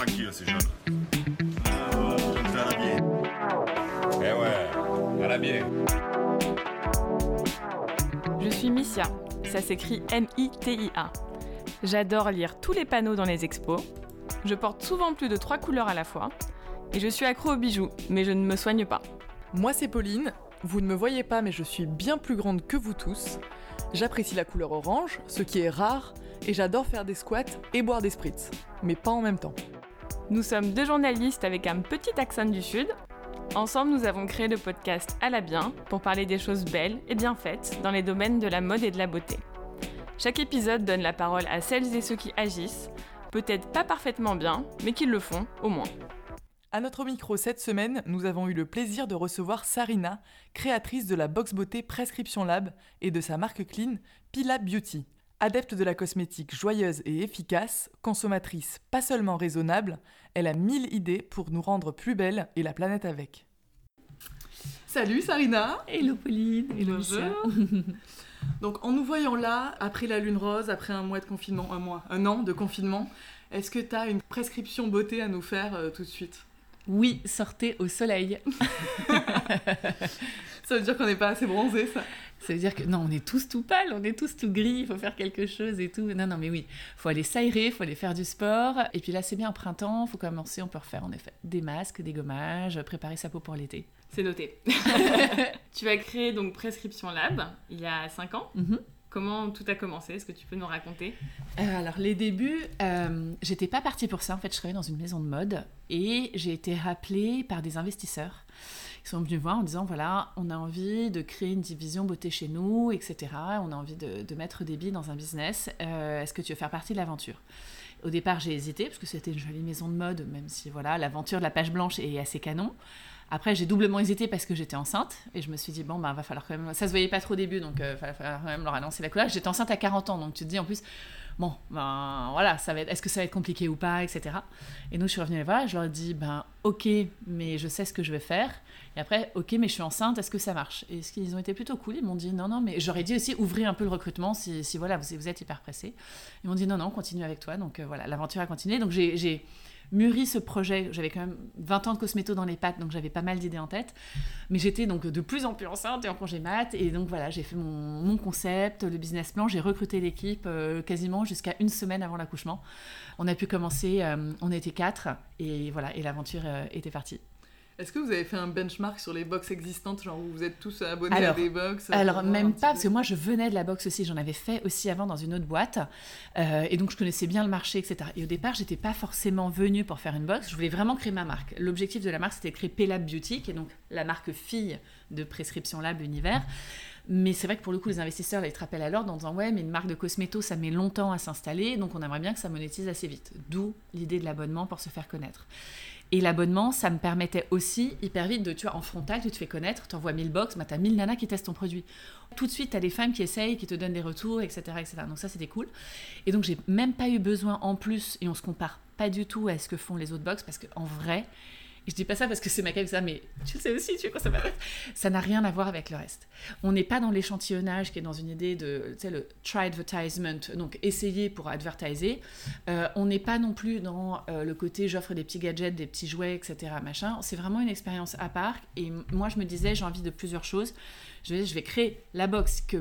tranquille, c'est jeune. Bien. Eh ouais, à la bien. Je suis Missia, ça s'écrit M-I-T-I-A. J'adore lire tous les panneaux dans les expos. Je porte souvent plus de trois couleurs à la fois. Et je suis accro aux bijoux, mais je ne me soigne pas. Moi c'est Pauline, vous ne me voyez pas mais je suis bien plus grande que vous tous. J'apprécie la couleur orange, ce qui est rare, et j'adore faire des squats et boire des spritz, mais pas en même temps. Nous sommes deux journalistes avec un petit accent du Sud. Ensemble, nous avons créé le podcast À la bien pour parler des choses belles et bien faites dans les domaines de la mode et de la beauté. Chaque épisode donne la parole à celles et ceux qui agissent, peut-être pas parfaitement bien, mais qui le font au moins. À notre micro cette semaine, nous avons eu le plaisir de recevoir Sarina, créatrice de la box beauté Prescription Lab et de sa marque clean Pila Beauty. Adepte de la cosmétique joyeuse et efficace, consommatrice pas seulement raisonnable, elle a mille idées pour nous rendre plus belles et la planète avec. Salut Sarina. Hello Pauline. Hello Donc en nous voyant là, après la lune rose, après un mois de confinement, un mois, un an de confinement, est-ce que tu as une prescription beauté à nous faire euh, tout de suite? Oui, sortez au soleil. ça veut dire qu'on n'est pas assez bronzé, ça? Ça veut dire que non, on est tous tout pâles, on est tous tout gris, il faut faire quelque chose et tout. Non, non, mais oui, faut aller s'aérer, faut aller faire du sport. Et puis là, c'est bien printemps, faut commencer, on peut refaire en effet des masques, des gommages, préparer sa peau pour l'été. C'est noté. tu as créé donc Prescription Lab il y a 5 ans. Mhm. Comment tout a commencé? Est-ce que tu peux nous raconter? Euh, Alors les débuts, euh, j'étais pas partie pour ça. En fait, je travaillais dans une maison de mode et j'ai été rappelée par des investisseurs ils sont venus voir en disant voilà, on a envie de créer une division beauté chez nous, etc. On a envie de, mettre des billes dans un business. Euh, est-ce que tu veux faire partie de l'aventure? Au départ, j'ai hésité parce que c'était une jolie maison de mode, même si voilà, l'aventure de la page blanche est assez canon. Après, j'ai doublement hésité parce que j'étais enceinte et je me suis dit, bon, ben, va falloir quand même. Ça se voyait pas trop au début, donc euh, va falloir quand même leur annoncer la couleur. J'étais enceinte à 40 ans, donc tu te dis en plus, bon, ben voilà, est-ce que ça va être compliqué ou pas, etc. Et nous, je suis revenue les voir, je leur ai dit, ben ok, mais je sais ce que je vais faire. Et après, ok, mais je suis enceinte, est-ce que ça marche? Et ce qu'ils ont été plutôt cool, ils m'ont dit, non, non, mais j'aurais dit aussi ouvrir un peu le recrutement si, voilà, vous, vous êtes hyper pressé. Ils m'ont dit, non, non, continue avec toi. Donc euh, voilà, l'aventure a continué. Donc j'ai mûri ce projet. J'avais quand même 20 ans de cosméto dans les pattes, donc j'avais pas mal d'idées en tête. Mais j'étais donc de plus en plus enceinte et en congé mat. Et donc voilà, j'ai fait mon, concept, le business plan. J'ai recruté l'équipe euh, quasiment jusqu'à une semaine avant l'accouchement. On a pu commencer, euh, on était quatre. Et voilà, et l'aventure euh, était partie. Est-ce que vous avez fait un benchmark sur les box existantes, genre où vous êtes tous abonnés à des box Alors même pas, parce que moi je venais de la box aussi, j'en avais fait aussi avant dans une autre boîte, euh, et donc je connaissais bien le marché, etc. Et au départ, j'étais pas forcément venue pour faire une box, je voulais vraiment créer ma marque. L'objectif de la marque, c'était de créer Pelab Beauty, qui est donc la marque fille de Prescription Lab Univers. Mais c'est vrai que pour le coup, les investisseurs, ils te rappellent à l'ordre en disant Ouais, mais une marque de cosméto, ça met longtemps à s'installer, donc on aimerait bien que ça monétise assez vite. D'où l'idée de l'abonnement pour se faire connaître. Et l'abonnement, ça me permettait aussi hyper vite de, tu vois, en frontal, tu te fais connaître, tu envoies 1000 box, bah, tu as 1000 nanas qui testent ton produit. Tout de suite, tu des femmes qui essayent, qui te donnent des retours, etc. etc. Donc ça, c'était cool. Et donc, j'ai même pas eu besoin en plus, et on se compare pas du tout à ce que font les autres box, parce qu'en vrai, je dis pas ça parce que c'est ma ça, mais tu le sais aussi, tu sais quoi ça. Ça n'a rien à voir avec le reste. On n'est pas dans l'échantillonnage qui est dans une idée de, tu sais, le try advertisement, donc essayer pour advertiser. Euh, on n'est pas non plus dans euh, le côté j'offre des petits gadgets, des petits jouets, etc. Machin. C'est vraiment une expérience à part. Et moi, je me disais, j'ai envie de plusieurs choses. Je je vais créer la box que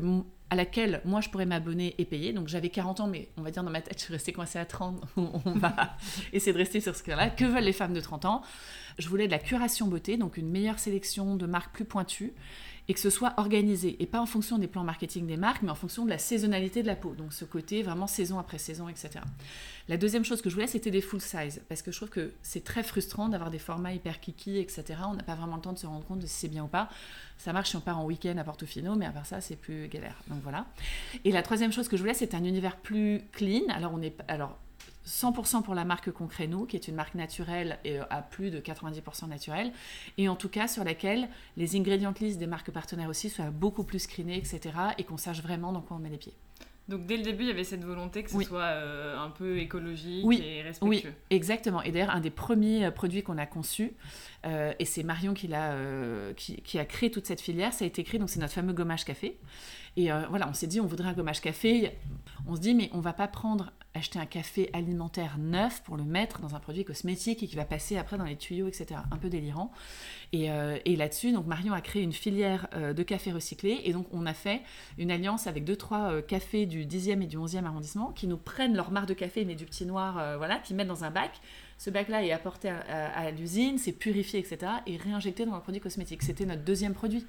à laquelle moi je pourrais m'abonner et payer. Donc j'avais 40 ans, mais on va dire dans ma tête, je suis restée coincée à 30. on va essayer de rester sur ce cas-là. Que veulent les femmes de 30 ans? Je voulais de la curation beauté, donc une meilleure sélection de marques plus pointues et que ce soit organisé et pas en fonction des plans marketing des marques, mais en fonction de la saisonnalité de la peau. Donc ce côté vraiment saison après saison, etc. La deuxième chose que je voulais, c'était des full size parce que je trouve que c'est très frustrant d'avoir des formats hyper kiki, etc. On n'a pas vraiment le temps de se rendre compte de si c'est bien ou pas. Ça marche si on part en week-end à Portofino, mais à part ça, c'est plus galère. Donc voilà. Et la troisième chose que je voulais, c'était un univers plus clean. Alors on est, alors 100% pour la marque Concréno, qui est une marque naturelle et euh, à plus de 90% naturelle, et en tout cas sur laquelle les ingrédients list des marques partenaires aussi soient beaucoup plus screenés, etc., et qu'on sache vraiment dans quoi on met les pieds. Donc dès le début, il y avait cette volonté que ce soit euh, un peu écologique et respectueux. Oui, exactement. Et d'ailleurs, un des premiers euh, produits qu'on a conçu, et c'est Marion qui, a, qui, a créé toute cette filière, ça a été créé, donc c'est notre fameux gommage café. Et voilà, on s'est dit, on voudrait un gommage café. On se dit, mais on va pas prendre acheter un café alimentaire neuf pour le mettre dans un produit cosmétique et qui va passer après dans les tuyaux, etc. Un peu délirant. Et, euh, là-dessus, donc Marion a créé une filière euh, de café recyclé et donc on a fait une alliance avec deux trois euh, cafés du 10e et du 11e arrondissement qui nous prennent leur marque de café mais du petit noir, euh, voilà, qui mettent dans un bac. Ce bac-là est apporté à, à- à l'usine, c'est purifié, etc. et réinjecté dans le produit cosmétique. C'était notre deuxième produit.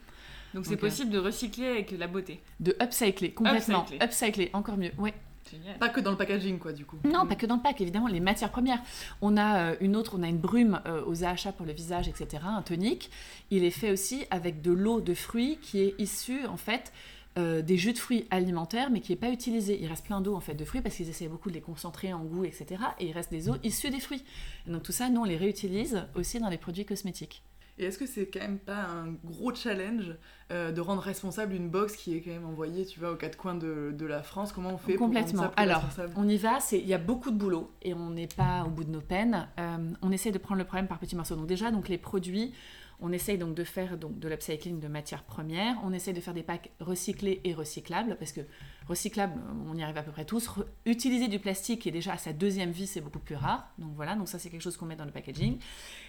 Donc c'est euh, possible de recycler avec la beauté. De upcycler, complètement. Upcycler. Upcycler, encore mieux. Ouais. Génial. Pas que dans le packaging, quoi, du coup. Non, pas que dans le pack, évidemment, les matières premières. On a euh, une autre, on a une brume euh, aux AHA pour le visage, etc., un tonique. Il est fait aussi avec de l'eau de fruits qui est issue, en fait, euh, des jus de fruits alimentaires, mais qui n'est pas utilisé. Il reste plein d'eau, en fait, de fruits, parce qu'ils essaient beaucoup de les concentrer en goût, etc., et il reste des eaux issues des fruits. Et donc tout ça, nous, on les réutilise aussi dans les produits cosmétiques. Et est-ce que c'est quand même pas un gros challenge euh, de rendre responsable une box qui est quand même envoyée, tu vois, aux quatre coins de, de la France? Comment on fait Complètement. pour ça Alors, On y va, c'est- il y a beaucoup de boulot et on n'est pas au bout de nos peines. Euh, on essaie de prendre le problème par petits morceaux. Donc déjà, donc les produits, on essaye donc de faire donc de l'upcycling de matières premières. On essaye de faire des packs recyclés et recyclables parce que recyclables, on y arrive à peu près tous. Utiliser du plastique est déjà à sa deuxième vie, c'est beaucoup plus rare. Donc voilà, donc ça c'est quelque chose qu'on met dans le packaging.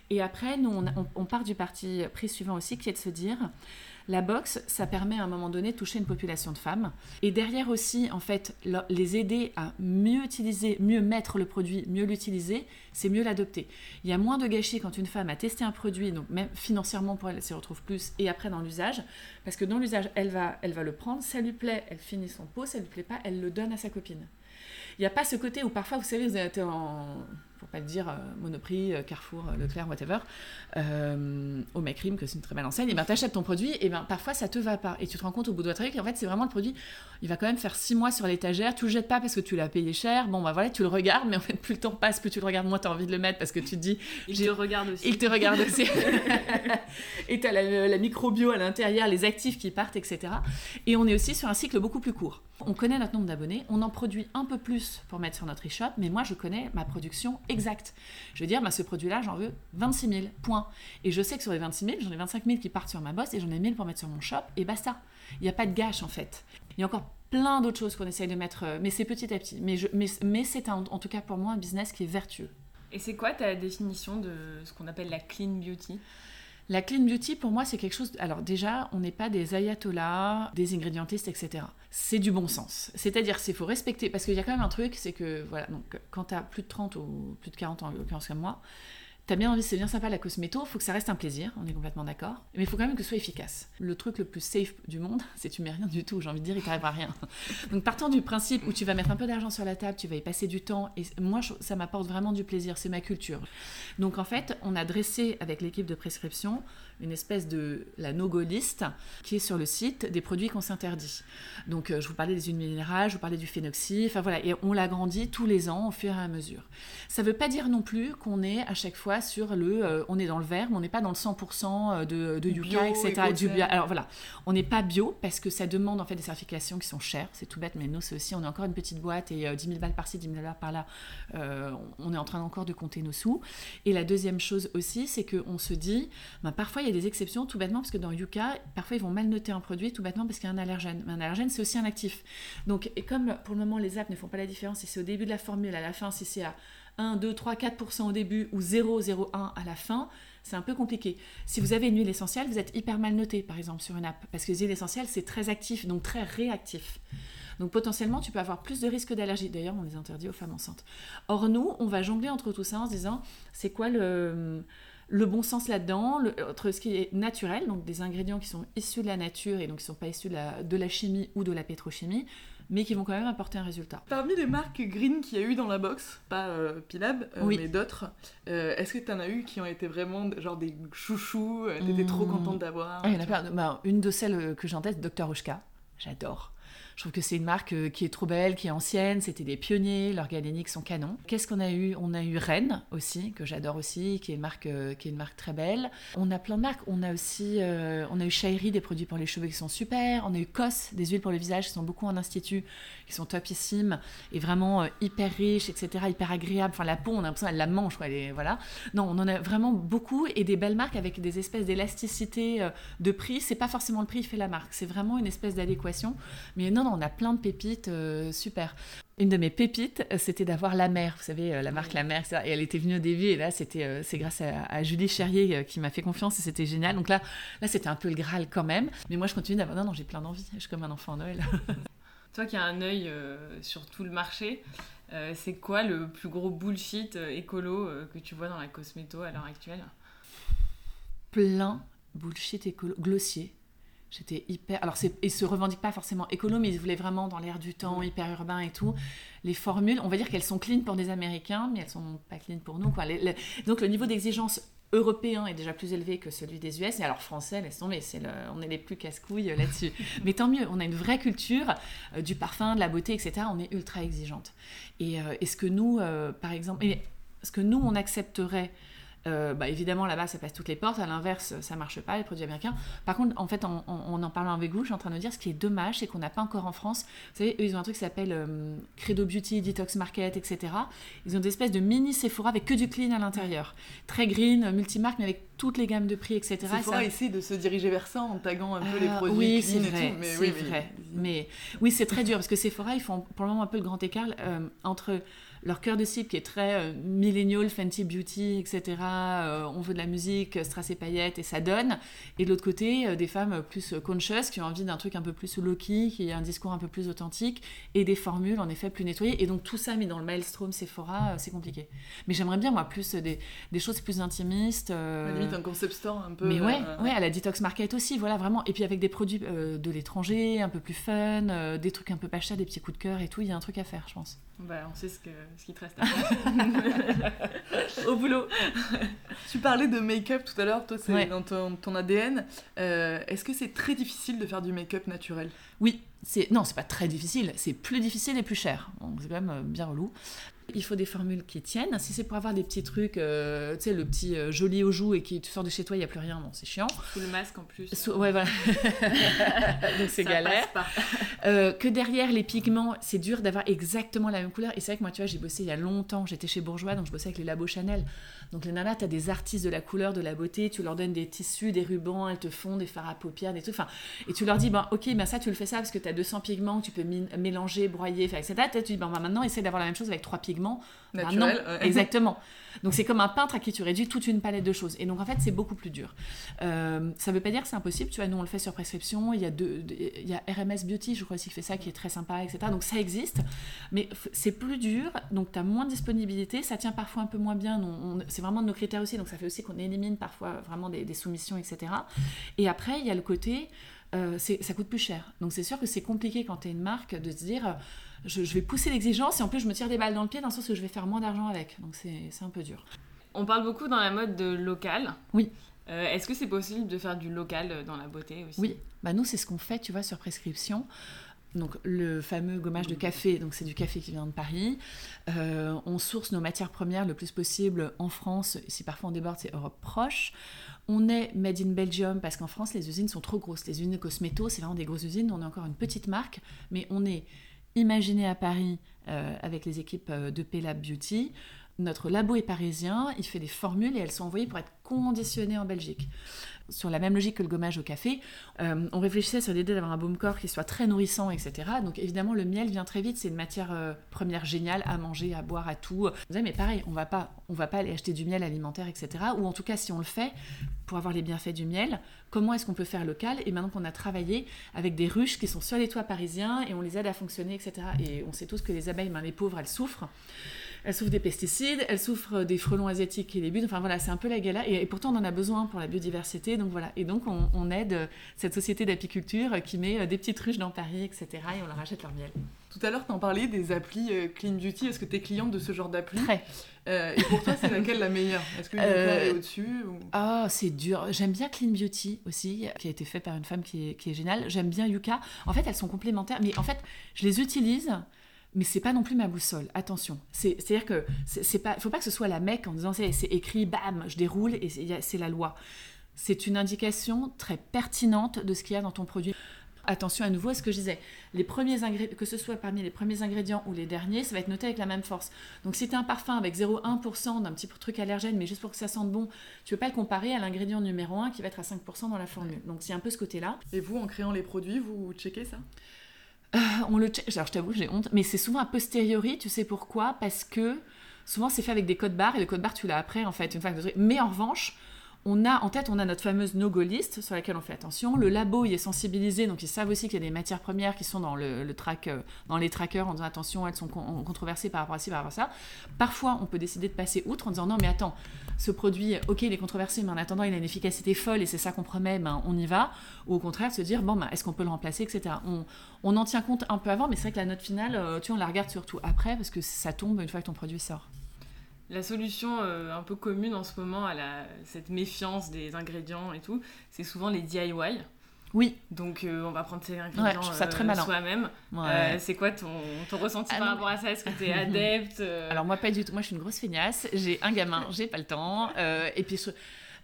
Et après, nous on, part du parti pris suivant aussi, qui est de se dire. La boxe, ça permet à un moment donné de toucher une population de femmes. Et derrière aussi, en fait, le- les aider à mieux utiliser, mieux mettre le produit, mieux l'utiliser, c'est mieux l'adopter. Il y a moins de gâchis quand une femme a testé un produit, donc même financièrement pour elle, elle s'y retrouve plus, et après dans l'usage, parce que dans l'usage, elle va, elle va le prendre, ça lui plaît, elle finit son pot, ça lui plaît pas, elle le donne à sa copine. Il n'y a pas ce côté où parfois, vous savez, vous été en, pour pas le dire, euh, Monoprix, euh, Carrefour, euh, Leclerc, whatever, au Macrim, que c'est une très belle enseigne, et ben t'achètes ton produit, et ben parfois ça te va pas. Et tu te rends compte au bout de votre qu'en fait c'est vraiment le produit, il va quand même faire six mois sur l'étagère, tu le jettes pas parce que tu l'as payé cher, bon bah voilà, tu le regardes, mais en fait plus le temps passe, plus tu le regardes, moins tu as envie de le mettre parce que tu te dis, Il te regarde aussi. il te regarde aussi. et tu as la, la microbio à l'intérieur, les actifs qui partent, etc. Et on est aussi sur un cycle beaucoup plus court. On connaît notre nombre d'abonnés, on en produit un peu plus pour mettre sur notre e-shop, mais moi je connais ma production exacte. Je veux dire, bah, ce produit-là, j'en veux 26 000, point. Et je sais que sur les 26 000, j'en ai 25 000 qui partent sur ma bosse et j'en ai 1000 pour mettre sur mon shop, et basta. Il n'y a pas de gâche en fait. Il y a encore plein d'autres choses qu'on essaye de mettre, euh, mais c'est petit à petit. Mais, mais, c'est en tout cas pour moi un business qui est vertueux. Et c'est quoi ta définition de ce qu'on appelle la clean beauty? La clean beauty, pour moi, c'est quelque chose. Alors, déjà, on n'est pas des ayatollahs, des ingrédientistes, etc. C'est du bon sens. C'est-à-dire qu'il faut respecter. Parce qu'il y a quand même un truc, c'est que, voilà, donc, quand tu as plus de 30 ou plus de 40 ans, en l'occurrence comme moi, T'as bien envie, c'est bien sympa la cosméto, faut que ça reste un plaisir, on est complètement d'accord. Mais il faut quand même que ce soit efficace. Le truc le plus safe du monde, c'est tu mets rien du tout, j'ai envie de dire, il t'arrivera rien. Donc partant du principe où tu vas mettre un peu d'argent sur la table, tu vas y passer du temps, et moi ça m'apporte vraiment du plaisir, c'est ma culture. Donc en fait, on a dressé avec l'équipe de prescription une espèce de la no-go list qui est sur le site des produits qu'on s'interdit. Donc euh, je vous parlais des huiles minérales, je vous parlais du phénoxy, enfin voilà, et on l'agrandit tous les ans au fur et à mesure. Ça veut pas dire non plus qu'on est à chaque fois sur le, euh, on est dans le vert, mais on n'est pas dans le 100% de, de Bio, yucca, etc. Du bio. Alors voilà, on n'est pas bio parce que ça demande en fait des certifications qui sont chères, c'est tout bête, mais nous c'est aussi, on est encore une petite boîte et euh, 10 000 balles par-ci, 10 000 balles par-là, euh, on est en train encore de compter nos sous. Et la deuxième chose aussi, c'est qu'on se dit, ben, parfois il y a des exceptions, tout bêtement, parce que dans Yuka, parfois ils vont mal noter un produit, tout bêtement parce qu'il y a un allergène. Mais un allergène, c'est aussi un actif. Donc, et comme pour le moment les apps ne font pas la différence, si c'est au début de la formule, à la fin, si c'est à 1, 2, 3, 4% au début ou 0, 0, 1 à la fin, c'est un peu compliqué. Si vous avez une huile essentielle, vous êtes hyper mal noté, par exemple, sur une app, parce que les huiles essentielles, c'est très actif, donc très réactif. Donc potentiellement, tu peux avoir plus de risques d'allergie. D'ailleurs, on les interdit aux femmes enceintes. Or, nous, on va jongler entre tout ça en se disant, c'est quoi le, bon sens là-dedans, entre ce qui est naturel, donc des ingrédients qui sont issus de la nature et donc qui ne sont pas issus de la chimie ou de la pétrochimie, mais qui vont quand même apporter un résultat. Parmi les marques green qu'il y a eu dans la box, pas euh, Pilab, euh, Oui. mais d'autres, euh, est-ce que t'en as eu qui ont été vraiment genre des chouchous, t'étais trop Mmh. contente d'avoir Ah, il y en a plein. Bah, une de celles que j'ai en tête, Dr. Oshka. J'adore. Je trouve que c'est une marque euh, qui est trop belle, qui est ancienne, c'était des pionniers, leurs galéniques sont canons. Qu'est-ce qu'on a eu? On a eu Rennes aussi, que j'adore aussi, qui est, une marque, euh, qui est une marque très belle. On a plein de marques. On a aussi euh, on a eu Shairi, des produits pour les cheveux qui sont super. On a eu Cos, des huiles pour le visage qui sont beaucoup en institut, qui sont topissimes et vraiment hyper riches, etc., hyper agréables. Enfin, la peau, on a l'impression qu'elle la mange, quoi. Voilà. Non, on en a vraiment beaucoup et des belles marques avec des espèces d'élasticité de prix. C'est pas forcément le prix qui fait la marque, c'est vraiment une espèce d'adéquation. Mais non, non, on a plein de pépites euh, super. Une de mes pépites, euh, c'était d'avoir la mer, vous savez, euh, la marque La Mer, etc. Et elle était venue au début, et là, c'était, c'est grâce à, à Julie Cherrier qui m'a fait confiance, et c'était génial. Donc là, là c'était un peu le Graal quand même. Mais moi, je continue d'avoir. Non, non, j'ai plein d'envie. Je suis comme un enfant Noël. Toi qui as un œil euh, sur tout le marché, euh, c'est quoi le plus gros bullshit écolo que tu vois dans la cosméto à l'heure actuelle? Plein bullshit écolo, glossier. J'étais hyper. Alors, c'est, ils se revendiquent pas forcément écolo, mais ils voulaient vraiment dans l'air du temps, hyper urbain et tout. Les formules, on va dire qu'elles sont clean pour des Américains, mais elles sont pas clean pour nous. Quoi. Les- les- Donc, le niveau d'exigence européen est déjà plus élevé que celui des US. Et alors, français, laisse tomber, c'est le... on est les plus casse-couilles là-dessus. mais tant mieux, on a une vraie culture euh, du parfum, de la beauté, etc. On est ultra exigeante. Et, euh, et ce que nous, euh, par exemple, et ce que nous, on accepterait. Euh, bah, évidemment, là-bas, ça passe toutes les portes. À l'inverse, ça marche pas, les produits américains. Par contre, en fait, en, en, en en parlant avec vous, je suis en train de dire ce qui est dommage, c'est qu'on n'a pas encore en France. Vous savez, eux, ils ont un truc qui s'appelle euh, Credo Beauty, Detox Market, etc. Ils ont des espèces de mini Sephora avec que du clean à l'intérieur. Très green, multimarque, mais avec toutes les gammes de prix, etc. Sephora Ça- essaie de se diriger vers ça en taguant un peu les ah, produits oui, c'est et vrai, tout. Mais c'est oui, mais- vrai. Mais oui, c'est très dur parce que Sephora, ils font pour le moment un peu le grand écart euh, entre leur cœur de cible qui est très euh, millennial, Fenty Beauty, etc. euh, on veut de la musique, strass et paillettes et ça donne. Et de l'autre côté, euh, des femmes plus conscious qui ont envie d'un truc un peu plus low-key, qui a un discours un peu plus authentique et des formules en effet plus nettoyées. Et donc tout ça mis dans le maelstrom Sephora, euh, c'est compliqué. Mais j'aimerais bien moi plus des, des choses plus intimistes. euh, À la limite, un concept store un peu. mais ouais, euh, ouais, à la detox market aussi, voilà vraiment. Et puis avec des produits euh, de l'étranger, un peu plus fun, euh, des trucs un peu pas chers, des petits coups de cœur et tout, il y a un truc à faire, je pense. Bah, On sait ce, que, ce qui te reste à faire. Au boulot Tu parlais de make-up tout à l'heure, toi c'est Ouais. dans ton, ton ADN. Euh, Est-ce que c'est très difficile de faire du make-up naturel? Oui, c'est non, c'est pas très difficile, c'est plus difficile et plus cher. Donc c'est quand même euh, bien relou. Il faut des formules qui tiennent. Si c'est pour avoir des petits trucs, euh, tu sais, le petit euh, joli aux joues et qui tu sors de chez toi, il y a plus rien, bon, c'est chiant. Sous le masque en plus. So- ouais, voilà. Donc c'est galère. passe pas. Euh, que derrière les pigments, c'est dur d'avoir exactement la même couleur. Et c'est vrai que moi, tu vois, j'ai bossé il y a longtemps, j'étais chez Bourgeois, donc je bossais avec les labos Chanel. Donc les nanas, t'as des artistes de la couleur, de la beauté, tu leur donnes des tissus, des rubans, elles te font des fards à paupières, des trucs. Enfin, et tu leur dis, ben ok, ben ça, tu le fais ça parce que t'as 200 pigments, que tu peux mélanger, broyer, faire, etc. Toi, tu dis, ben, ben, maintenant, essaie d'avoir la même chose avec trois pigments. Ben non, Naturel ouais. exactement. Donc c'est comme un peintre à qui tu réduis toute une palette de choses. Et donc en fait c'est beaucoup plus dur. Euh, ça veut pas dire que c'est impossible. Tu vois, nous on le fait sur prescription. Il y a deux, il y a RMS Beauty, je crois aussi qui fait ça, qui est très sympa, etc. Donc ça existe, mais c'est plus dur. Donc tu as moins de disponibilité. Ça tient parfois un peu moins bien. C'est vraiment de nos critères aussi. Donc ça fait aussi qu'on élimine parfois vraiment des, soumissions, etc. Et après il y a le côté euh, ça coûte plus cher. Donc c'est sûr que c'est compliqué quand tu es une marque de se dire je, je vais pousser l'exigence et en plus je me tire des balles dans le pied dans le sens que je vais faire moins d'argent avec. Donc c'est un peu dur. On parle beaucoup dans la mode de local. Oui. Euh, Est-ce que c'est possible de faire du local euh, dans la beauté aussi? Oui, bah nous c'est ce qu'on fait, tu vois, sur prescription. Donc le fameux gommage de café, donc c'est du café qui vient de Paris. Euh, on source nos matières premières le plus possible en France. Si parfois on déborde, c'est Europe proche. On est made in Belgium parce qu'en France les usines sont trop grosses. Les usines de cosméto, c'est vraiment des grosses usines. On est encore une petite marque, mais on est imaginé à Paris avec les équipes euh, de Pella Beauty. Notre labo est parisien, il fait des formules et elles sont envoyées pour être conditionnées en Belgique. Sur la même logique que le gommage au café, euh, on réfléchissait sur l'idée d'avoir un baume corps qui soit très nourrissant, etc. Donc évidemment, le miel vient très vite, c'est une matière euh, première géniale à manger, à boire, à tout. Vous savez, mais pareil, on va pas, on va pas aller acheter du miel alimentaire, etc. Ou en tout cas, si on le fait pour avoir les bienfaits du miel, comment est-ce qu'on peut faire local? Et maintenant qu'on a travaillé avec des ruches qui sont sur les toits parisiens et on les aide à fonctionner, etc. Et on sait tous que les abeilles, ben, les pauvres, elles souffrent. Elles souffrent des pesticides, elles souffrent des frelons asiatiques qui les butent. Enfin voilà, c'est un peu la galère. Et, et pourtant, on en a besoin pour la biodiversité. Donc voilà. Et donc, on, on aide euh, cette société d'apiculture qui met euh, des petites ruches dans Paris, etc. Et on leur achète leur miel. Tout à l'heure, tu en parlais des applis euh, Clean Beauty. Est-ce que tu es cliente de ce genre d'appli? Très. Euh, Et pour toi, c'est laquelle la meilleure? Est-ce que Yuka Euh, est au-dessus ou... Ah, c'est dur. J'aime bien Clean Beauty aussi, qui a été fait par une femme qui est, qui est géniale. J'aime bien Yuka. En fait, elles sont complémentaires. Mais en fait, je les utilise. Mais c'est pas non plus ma boussole. Attention. C'est- C'est-à-dire que c'est pas, faut pas que ce soit la mec en disant c'est écrit, bam, je déroule et c'est- la loi. C'est une indication très pertinente de ce qu'il y a dans ton produit. Attention à nouveau à ce que je disais. Les premiers que ce soit parmi les premiers ingrédients ou les derniers, ça va être noté avec la même force. Donc si tu as un parfum avec 0,1% d'un petit truc allergène, mais juste pour que ça sente bon, tu peux pas le comparer à l'ingrédient numéro 1 qui va être à 5% dans la formule. Donc c'est un peu ce côté-là. Et vous, en créant les produits, vous checkez ça? Euh, on le check. Alors, je t'avoue, j'ai honte, mais c'est souvent a posteriori. Tu sais pourquoi? Parce que souvent, c'est fait avec des codes barres et le code barre, tu l'as après, en fait, une fois que Mais en revanche, on a en tête, on a notre fameuse no-go list sur laquelle on fait attention. Le labo, il est sensibilisé, donc ils savent aussi qu'il y a des matières premières qui sont dans, le, track, euh, dans les trackers en disant attention, elles sont controversées par rapport à ci, par rapport à ça. Parfois, on peut décider de passer outre en disant non, mais attends, ce produit, ok, il est controversé, mais en attendant, il a une efficacité folle et c'est ça qu'on promet, ben, on y va. Ou au contraire, se dire bon, ben, est-ce qu'on peut le remplacer, etc. On, on, en tient compte un peu avant, mais c'est vrai que la note finale, euh, tu on la regarde surtout après parce que ça tombe une fois que ton produit sort. La solution euh, un peu commune en ce moment à la, cette méfiance des ingrédients et tout, c'est souvent les DIY. Oui. Donc euh, on va prendre ces ingrédients euh, soi-même. c'est quoi ton, ton ressenti ah par rapport à ça? Est-ce que tu es adepte Alors moi pas du tout. Moi je suis une grosse feignasse. J'ai un gamin, j'ai pas le temps. et puis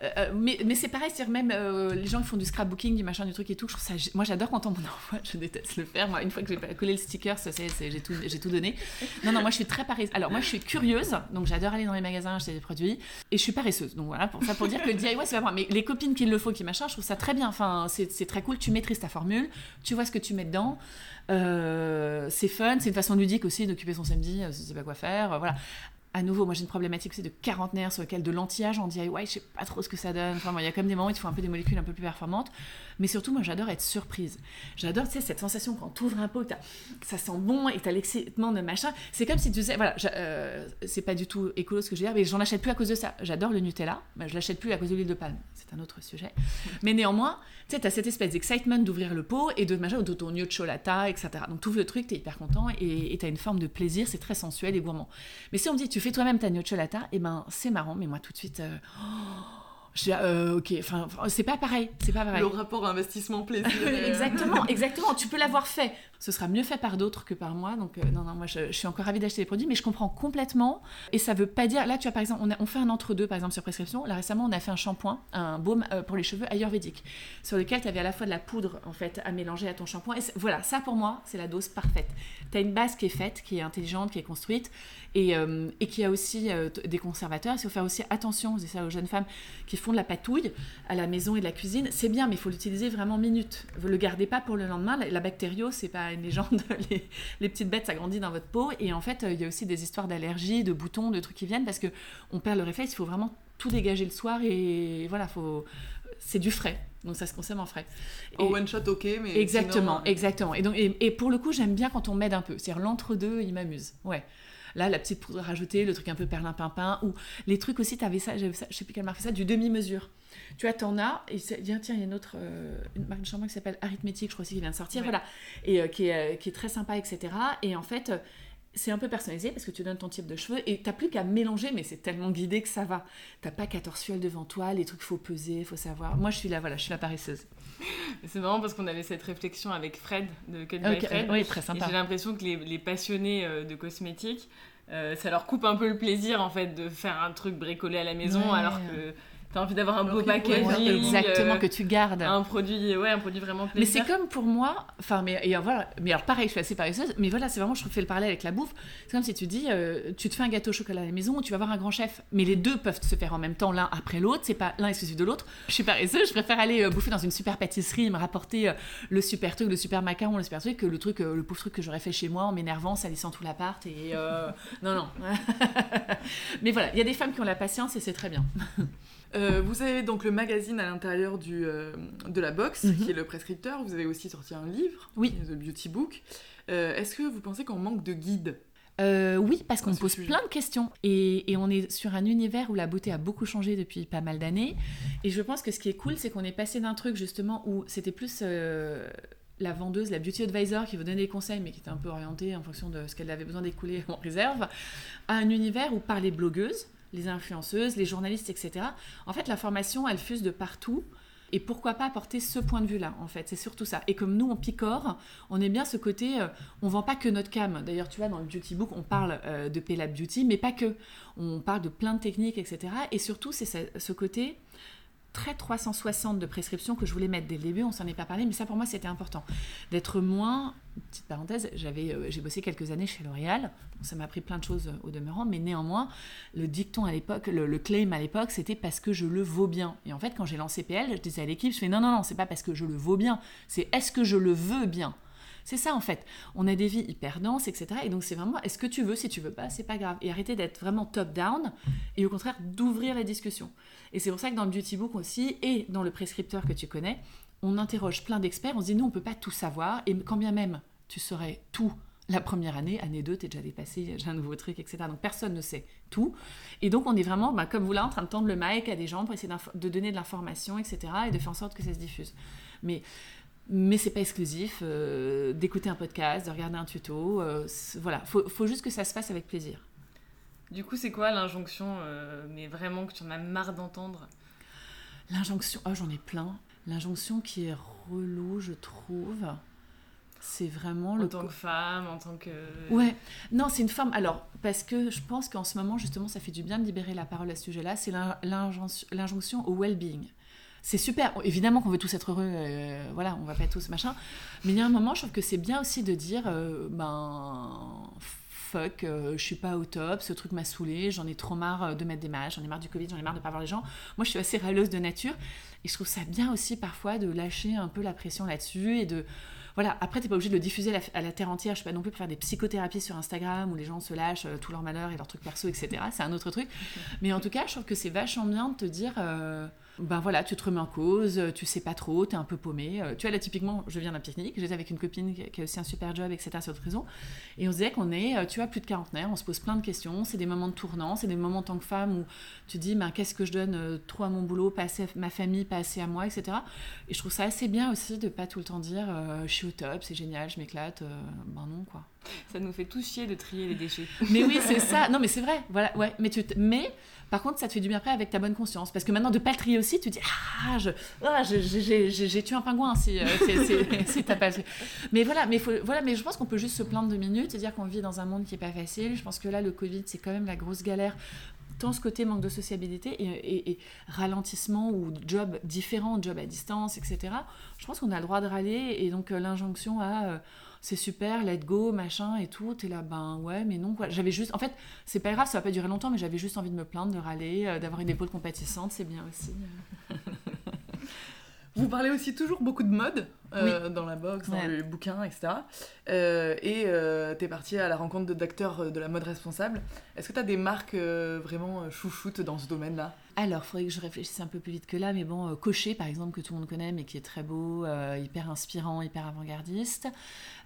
euh, euh, mais, mais c'est pareil, c'est même euh, les gens qui font du scrapbooking, du machin, du truc et tout. Je trouve ça, moi, j'adore quand on m'en envoie. Je déteste le faire. Moi, une fois que j'ai collé le sticker, ça, c'est, j'ai tout, j'ai tout donné. Non, non, moi, je suis très paresseuse. Alors, moi, je suis curieuse, donc j'adore aller dans les magasins acheter des produits, et je suis paresseuse. Donc voilà, pour ça, pour dire que le DIY, c'est pas moi. Mais les copines qui le font, qui machin, je trouve ça très bien. Enfin, c'est, c'est très cool. Tu maîtrises ta formule, tu vois ce que tu mets dedans. c'est fun, c'est une façon ludique aussi d'occuper son samedi, si tu sais pas quoi faire. voilà à nouveau, moi j'ai une problématique aussi de quarantenaire sur lequel de l'anti-âge en DIY, je sais pas trop ce que ça donne. Enfin, il y a même des moments où il faut un peu des molécules un peu plus performantes. Mais surtout, moi j'adore être surprise. J'adore, tu sais, cette sensation quand tu ouvres un pot, ça sent bon et tu as l'excitement de machin. C'est comme si tu sais, voilà, euh, c'est pas du tout écolo ce que je veux dire, mais j'en achète plus à cause de ça. J'adore le Nutella, mais je l'achète plus à cause de l'huile de palme. C'est un autre sujet. Mais néanmoins, tu sais, tu as cette espèce d'excitement d'ouvrir le pot et de machin, de ton cholata, etc. Donc tu ouvres le truc, tu es hyper content et tu as une forme de plaisir, c'est très sensuel et gourmand. Mais si on me dit, tu fais toi-même ta cholata, et eh ben c'est marrant, mais moi tout de suite. Euh, je euh, ok, enfin, c'est pas pareil, c'est pas pareil. Le rapport investissement-plaisir. exactement, exactement. Tu peux l'avoir fait. Ce sera mieux fait par d'autres que par moi. Donc, euh, non, non, moi, je, suis encore ravie d'acheter des produits, mais je comprends complètement. Et ça veut pas dire. Là, tu as par exemple, on, on fait un entre-deux, par exemple, sur prescription. Là, récemment, on a fait un shampoing, un baume pour les cheveux ayurvédique, sur lequel tu avais à la fois de la poudre, en fait, à mélanger à ton shampoing. Et voilà, ça pour moi, c'est la dose parfaite. Tu as une base qui est faite, qui est intelligente, qui est construite et, euh, et qui a aussi euh, des conservateurs. Il faut faire aussi attention, je dis ça aux jeunes femmes qui font de la patouille à la maison et de la cuisine. C'est bien, mais il faut l'utiliser vraiment minute. Vous le gardez pas pour le lendemain. La, bactério, c'est pas une légende. Les, les, petites bêtes, ça grandit dans votre peau. Et en fait, euh, il y a aussi des histoires d'allergies, de boutons, de trucs qui viennent parce que on perd le réflexe. Il faut vraiment tout dégager le soir et voilà, faut c'est du frais. Donc ça se consomme en frais. En one shot, ok, mais. Exactement, exactement. Et, donc, et, pour le coup, j'aime bien quand on m'aide un peu. C'est-à-dire l'entre-deux, il m'amuse. Ouais. Là, la petite poudre rajoutée, le truc un peu perlimpinpin, ou les trucs aussi, tu avais ça, j'avais ça, je sais plus quelle marque fait ça, du demi-mesure. Tu vois, t'en as, et tiens, tiens, il y a une autre euh, une marque de shampoing qui s'appelle Arithmétique, je crois aussi, qui vient de sortir, voilà, et euh, qui, est, euh, qui, est, très sympa, etc. Et en fait, c'est un peu personnalisé parce que tu donnes ton type de cheveux et t'as plus qu'à mélanger, mais c'est tellement guidé que ça va. T'as pas 14 fioles devant toi, les trucs faut peser, faut savoir. Moi, je suis là, voilà, je suis la paresseuse. C'est marrant parce qu'on avait cette réflexion avec Fred de Cut by Fred. Oui, très sympa. J'ai l'impression que les, passionnés euh, de cosmétiques, euh, ça leur coupe un peu le plaisir en fait de faire un truc bricolé à la maison alors que T'as envie d'avoir un beau packaging. exactement, euh, que tu gardes. Un produit, ouais, un produit vraiment plaisir. Mais c'est comme pour moi, enfin, mais, et voilà, mais alors pareil, je suis assez paresseuse, mais voilà, c'est vraiment, je fais le parallèle avec la bouffe. C'est comme si tu dis, euh, tu te fais un gâteau au chocolat à la maison, tu vas voir un grand chef, mais les deux peuvent se faire en même temps, l'un après l'autre, c'est pas l'un exclusif de l'autre. Je suis paresseuse, je préfère aller euh, bouffer dans une super pâtisserie et me rapporter le super truc, le super macaron, le super truc, que le truc, le pauvre truc que j'aurais fait chez moi en m'énervant, salissant tout l'appart et. non, non. mais voilà, il y a des femmes qui ont la patience et c'est très bien. Euh, vous avez donc le magazine à l'intérieur du euh, de la box, mhm. qui est le prescripteur. Vous avez aussi sorti un livre, oui. The Beauty Book. Euh, est-ce que vous pensez qu'on manque de guides oui, parce qu'on pose plein de questions et, et, on est sur un univers où la beauté a beaucoup changé depuis pas mal d'années. Et je pense que ce qui est cool, c'est qu'on est passé d'un truc justement où c'était plus la vendeuse, la beauty advisor qui vous donnait des conseils, mais qui était un peu orientée en fonction de ce qu'elle avait besoin d'écouler en réserve, à un univers où par les blogueuses, les influenceuses, les journalistes, etc. En fait, la formation, elle fuse de partout. Et pourquoi pas apporter ce point de vue-là, en fait C'est surtout ça. Et comme nous, on picore, on est bien ce côté, euh, on vend pas que notre cam. D'ailleurs, tu vois, dans le Beauty Book, on parle euh, de Pella Beauty, mais pas que. On parle de plein de techniques, etc. Et surtout, c'est ce côté très 360 de prescription que je voulais mettre dès le début, on s'en est pas parlé, mais ça pour moi c'était important. D'être moins, petite parenthèse, euh, j'ai bossé quelques années chez L'Oréal, ça m'a appris plein de choses au demeurant, mais néanmoins, le dicton à l'époque, le, claim à l'époque, c'était parce que je le vaux bien. Et en fait, quand j'ai lancé PL, je disais à l'équipe, je fais non, non, non, c'est pas parce que je le vaux bien, c'est est-ce que je le veux bien? C'est ça en fait. On a des vies hyper denses, etc. Et donc c'est vraiment, est-ce que tu veux, si tu veux pas, c'est pas grave. Et arrêter d'être vraiment top-down et au contraire d'ouvrir la discussion. Et c'est pour ça que dans le beauty book aussi et dans le prescripteur que tu connais, on interroge plein d'experts, on se dit nous on peut pas tout savoir et quand bien même tu saurais tout la première année, année 2, t'es déjà dépassé, déjà un nouveau truc, etc. Donc personne ne sait tout. Et donc on est vraiment, bah, comme vous là, en train de tendre le mic à des gens pour essayer de donner de l'information, etc. et de faire en sorte que ça se diffuse. Mais mais c'est pas exclusif euh, d'écouter un podcast, de regarder un tuto. Euh, voilà, faut, faut juste que ça se fasse avec plaisir. Du coup, c'est quoi l'injonction, euh, mais vraiment que tu en as marre d'entendre? L'injonction, oh j'en ai plein. L'injonction qui est relou, je trouve. C'est vraiment en le. En tant que femme, en tant que. Ouais. Non, c'est une forme. Alors, parce que je pense qu'en ce moment, justement, ça fait du bien de libérer la parole à ce sujet-là. C'est l'injonction au well-being. C'est super. Évidemment qu'on veut tous être heureux. Euh, voilà, on va pas tous machin. Mais il y a un moment, je trouve que c'est bien aussi de dire, euh, ben fuck, euh, je suis pas au top, ce truc m'a saoulé, j'en ai trop marre de mettre des masques, j'en ai marre du Covid, j'en ai marre de pas voir les gens. Moi, je suis assez râleuse de nature et je trouve ça bien aussi parfois de lâcher un peu la pression là-dessus et de voilà, après, t'es pas obligé de le diffuser à la, terre entière. Je suis pas non plus pour faire des psychothérapies sur Instagram où les gens se lâchent euh, tous leurs malheurs et leurs trucs perso, etc. C'est un autre truc. Mais en tout cas, je trouve que c'est vachement bien de te dire. Euh, ben voilà, tu te remets en cause, tu sais pas trop, tu es un peu paumé. Euh, tu vois, là, typiquement, je viens d'un pique-nique, j'étais avec une copine qui a aussi un super job, etc., sur. Et on se disait qu'on est, euh, tu vois, plus de quarantenaire, on se pose plein de questions, c'est des moments de tournant, c'est des moments en tant que femme où tu dis, ben, qu'est-ce que je donne euh, trop à mon boulot, pas assez à ma famille, pas assez à moi, etc. Et je trouve ça assez bien aussi de pas tout le temps dire, je suis au top, c'est génial, je m'éclate. ben non, quoi. Ça nous fait tous chier de trier les déchets. Mais oui, c'est ça. Non, mais c'est vrai. Voilà, ouais. Mais, tu mais par contre, ça te fait du bien après avec ta bonne conscience. Parce que maintenant, de pas le trier aussi, tu dis Ah, ah j'ai tué un pingouin si, euh, si, t'as pas. Mais voilà, mais, faut, voilà, mais je pense qu'on peut juste se plaindre deux minutes et dire qu'on vit dans un monde qui est pas facile. Je pense que là, le Covid, c'est quand même la grosse galère tant ce côté manque de sociabilité et, ralentissement ou job différent, job à distance, etc. Je pense qu'on a le droit de râler et donc euh, l'injonction à euh, c'est super, let go, machin et tout. T'es là, ben ouais, mais non, quoi. J'avais juste. En fait, c'est pas grave, ça va pas durer longtemps, mais j'avais juste envie de me plaindre, de râler, euh, d'avoir une épaule compatissante, c'est bien aussi. Vous parlez aussi toujours beaucoup de mode euh, dans la box, dans les bouquins, etc. Euh, et euh, tu es partie à la rencontre d'acteurs de la mode responsable. Est-ce que tu as des marques vraiment chouchoutes dans ce domaine-là? Alors, il faudrait que je réfléchisse un peu plus vite que là, mais bon, Cocher, par exemple, que tout le monde connaît, mais qui est très beau, hyper inspirant, hyper avant-gardiste.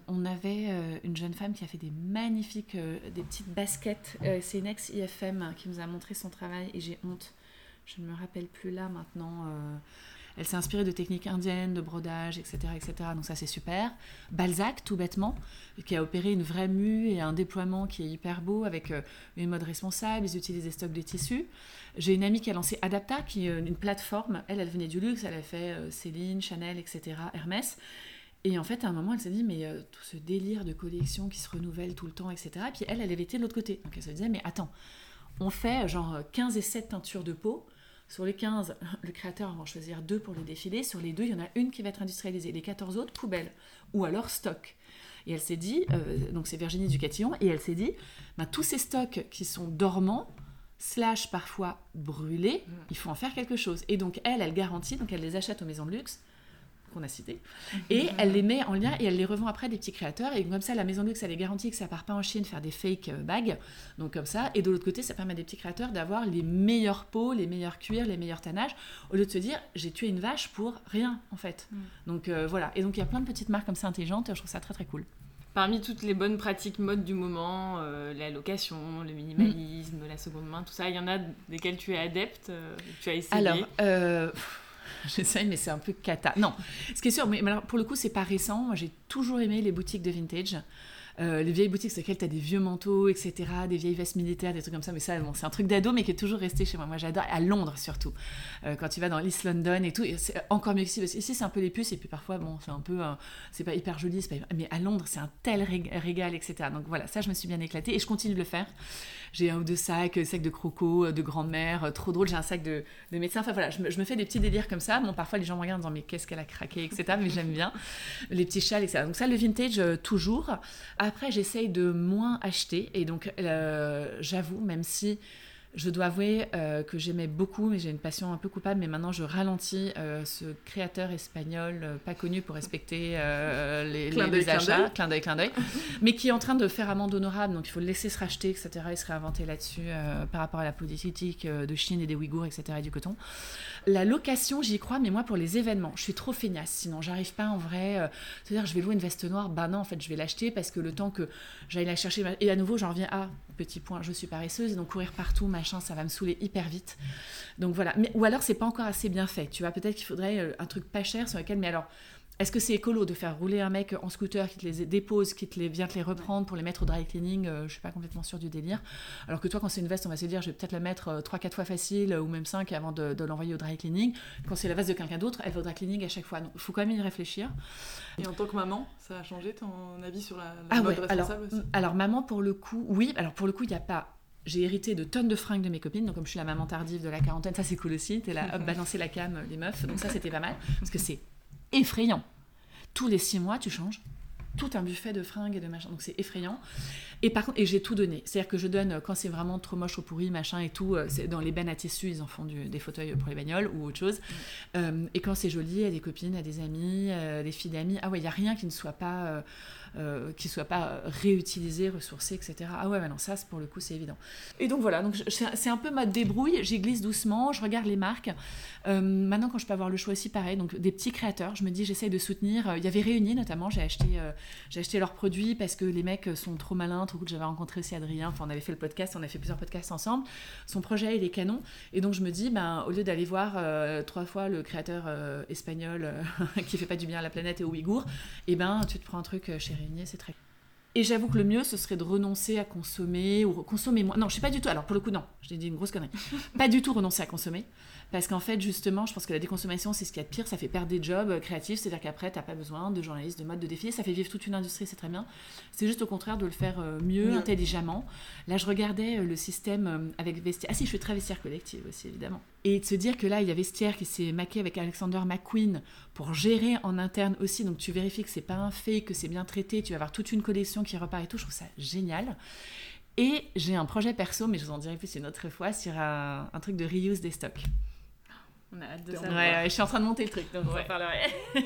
On avait une jeune femme qui a fait des magnifiques, des petites baskets. C'est une ex-IFM qui nous a montré son travail et j'ai honte. Je ne me rappelle plus là maintenant. Elle s'est inspirée de techniques indiennes, de brodage, etc. etc. Donc ça, c'est super. Balzac, tout bêtement, qui a opéré une vraie mue et un déploiement qui est hyper beau avec euh, une mode responsable. Ils utilisent des stocks de tissus. J'ai une amie qui a lancé Adapta, qui est une plateforme. Elle, elle venait du luxe. Elle a fait euh, Céline, Chanel, etc., Hermès. Et en fait, à un moment, elle s'est dit, mais euh, tout ce délire de collection qui se renouvelle tout le temps, etc. Et puis elle, elle avait été de l'autre côté. Donc elle se disait, mais attends, on fait genre 15 et 7 teintures de peau sur les 15, le créateur va en choisir deux pour les défiler. Sur les deux, il y en a une qui va être industrialisée. Les 14 autres, poubelle. Ou alors stock. Et elle s'est dit, euh, donc c'est Virginie Ducatillon, et elle s'est dit, ben, tous ces stocks qui sont dormants, slash parfois brûlés, mm. il faut en faire quelque chose. Et donc elle, elle garantit, donc elle les achète aux maisons de luxe, qu'on a cité. Et elle les met en lien et elle les revend après des petits créateurs. Et comme ça, la maison de luxe, elle est garantie que ça part pas en Chine faire des fake euh, bags. Donc comme ça. Et de l'autre côté, ça permet à des petits créateurs d'avoir les meilleures peaux, les meilleurs cuirs, les meilleurs tannages, au lieu de se dire, j'ai tué une vache pour rien, en fait. Mm. Donc euh, voilà. Et donc il y a plein de petites marques comme ça intelligentes. Et je trouve ça très très cool. Parmi toutes les bonnes pratiques mode du moment, euh, la location, le minimalisme, la seconde main, tout ça, il y en a desquels tu es adepte, tu as essayé Alors, J'essaye, mais c'est un peu cata. Non, ce qui est sûr, mais, alors, pour le coup, c'est pas récent. Moi, j'ai toujours aimé les boutiques de vintage. Euh, les vieilles boutiques sur lesquelles tu as des vieux manteaux, etc., des vieilles vestes militaires, des trucs comme ça. Mais ça, bon, c'est un truc d'ado, mais qui est toujours resté chez moi. Moi, j'adore. À Londres, surtout. Euh, quand tu vas dans l'East London et tout, c'est encore mieux ici. ici, c'est un peu les puces, et puis parfois, bon, c'est un peu. c'est pas hyper joli, mais à Londres, c'est un tel régal, etc. Donc voilà, ça, je me suis bien éclatée et je continue de le faire. J'ai un ou deux sacs, sacs de crocos, de grand-mère, trop drôle. J'ai un sac de, de médecin. Enfin voilà, je me, fais des petits délires comme ça. Bon, parfois, les gens me regardent en disant, mais qu'est-ce qu'elle a craqué, etc. Mais j'aime bien. Les petits châles, etc. Donc ça, le vintage, euh, toujours. Après, j'essaye de moins acheter. Et donc, euh, j'avoue, même si Je dois avouer euh, que j'aimais beaucoup, mais j'ai une passion un peu coupable, mais maintenant je ralentis euh, ce créateur espagnol euh, pas connu pour respecter les, Clin les- clin achats, d'œil. clin d'œil, clin d'œil, mais qui est en train de faire amende honorable, donc il faut le laisser se racheter, etc., et se réinventer là-dessus par rapport à la politique de Chine et des Ouïghours, etc., et du coton. La location, j'y crois, mais moi pour les événements, je suis trop feignasse, sinon j'arrive pas en vrai. C'est-à-dire, je vais louer une veste noire, bah non, en fait, je vais l'acheter parce que le temps que j'aille la chercher, et à nouveau, j'en reviens à petit point, je suis paresseuse, et donc courir partout, machin, ça va me saouler hyper vite. Donc voilà. Mais, ou alors, c'est pas encore assez bien fait, tu vois. Peut-être qu'il faudrait euh, un truc pas cher sur lequel, mais alors. Est-ce que c'est écolo de faire rouler un mec en scooter qui te les dépose, qui te les, vient te les reprendre pour les mettre au dry cleaning euh, Je suis pas complètement sûre du délire. Alors que toi, quand c'est une veste, on va se dire, je vais peut-être la mettre 3-4 fois facile euh, ou même 5 avant de, de l'envoyer au dry cleaning. Quand c'est la veste de quelqu'un d'autre, elle va au dry cleaning à chaque fois. Donc il faut quand même y réfléchir. Et en tant que maman, ça a changé ton avis sur la, la Ah mode ouais, alors, responsable aussi? alors maman, pour le coup, oui, alors pour le coup, il n'y a pas. J'ai hérité de tonnes de fringues de mes copines, donc comme je suis la maman tardive de la quarantaine, ça c'est cool aussi. T'es là, hop, balancer la cam, les meufs, donc ça c'était pas mal, parce que c'est effrayant. Tous les six mois, tu changes tout un buffet de fringues et de machin, donc c'est effrayant. Et par contre, et j'ai tout donné, c'est-à-dire que je donne euh, quand c'est vraiment trop moche, trop pourri, machin et tout, euh, c'est dans les bennes à tissu, ils en font du- des fauteuils pour les bagnoles ou autre chose. Euh, et quand c'est joli, à des copines, à des amis, euh, des filles d'amis, ah ouais, il y a rien qui ne soit pas euh, euh, qui soit pas euh, réutilisé, ressourcé, etc. Ah ouais, bah non, ça, c'est- pour le coup, c'est évident. Et donc voilà, donc c'est c'est un peu ma débrouille, j'y glisse doucement, je regarde les marques. Euh, maintenant, quand je peux avoir le choix aussi, pareil, donc des petits créateurs, je me dis, j'essaye de soutenir. Euh, Il y avait Réunis notamment, j'ai acheté, acheté leurs produits parce que les mecs sont trop malins, trop cool. J'avais rencontré aussi Adrien, enfin, on avait fait le podcast, on a fait plusieurs podcasts ensemble. Son projet, il est canon. Et donc, je me dis, ben, au lieu d'aller voir trois fois le créateur espagnol qui fait pas du bien à la planète et aux Ouïghours, et ben, tu te prends un truc chez Réunier, c'est très et j'avoue que le mieux, ce serait de renoncer à consommer ou consommer moins. Non, je sais pas du tout. Alors pour le coup, non, j'ai dit une grosse connerie. pas du tout renoncer à consommer. Parce qu'en fait, justement, je pense que la déconsommation, c'est ce qu'il y a de pire. Ça fait perdre des jobs euh, créatifs. C'est-à-dire qu'après, t'as pas besoin de journalistes, de mode, de défilés. Ça fait vivre toute une industrie, c'est très bien. C'est juste au contraire de le faire euh, mieux, Mieux. intelligemment. Là, je regardais euh, le système avec Vestiaire. Ah si, je suis très Vestiaire collective aussi, évidemment. Et de se dire que là, il y a Vestiaire qui s'est maqué avec Alexander McQueen pour gérer en interne aussi. Donc tu vérifies que c'est pas un fake, que c'est bien traité. Tu vas avoir toute une collection qui repart et tout. Je trouve ça génial. Et j'ai un projet perso, mais je vous en dirai plus une autre fois, sur un, un truc de reuse des stocks. On a hâte de Ouais, Ouais, savoir. ouais, je suis en train de monter le truc, donc on Ouais. en.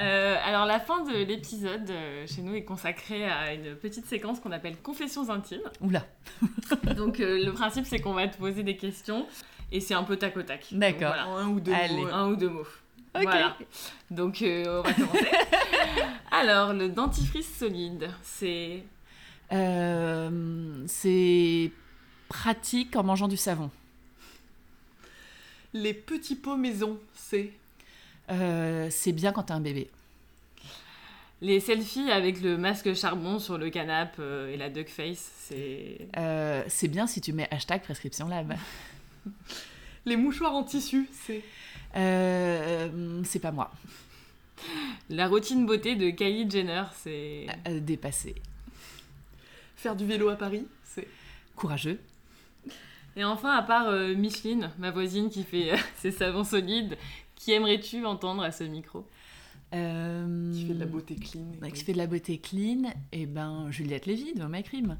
Euh, alors la fin de l'épisode euh, chez nous est consacrée à une petite séquence qu'on appelle confessions intimes. Oula, Donc euh, le principe c'est qu'on va te poser des questions et c'est un peu tac au tac. D'accord. voilà. Un ou deux Allez. mots. Un ou deux mots. Ok. Voilà. Donc euh, on va commencer. alors le dentifrice solide, c'est Euh, c'est pratique en mangeant du savon. Les petits pots maison, c'est Euh, c'est bien quand t'as un bébé. les selfies avec le masque charbon sur le canapé euh, et la duck face, c'est Euh, c'est bien si tu mets hashtag prescription lab. les mouchoirs en tissu, c'est Euh, c'est pas moi. la routine beauté de Kylie Jenner, c'est Euh, dépassé. faire du vélo à Paris, c'est Courageux. Et enfin, à part euh, Micheline, ma voisine qui fait euh, ses savons solides, qui aimerais-tu entendre à ce micro? Euh, qui fait de la beauté clean. ouais, qui fait de la beauté clean, et ben Juliette Lévy de My Cream.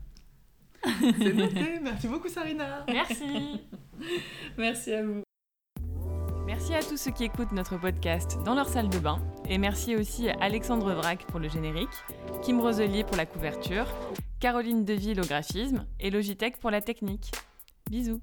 C'est noté, merci beaucoup Sarina. Merci Merci à vous. Merci à tous ceux qui écoutent notre podcast dans leur salle de bain. Et merci aussi à Alexandre Vrac pour le générique, Kim Roselier pour la couverture, Caroline Deville au graphisme et Logitech pour la technique. Bisous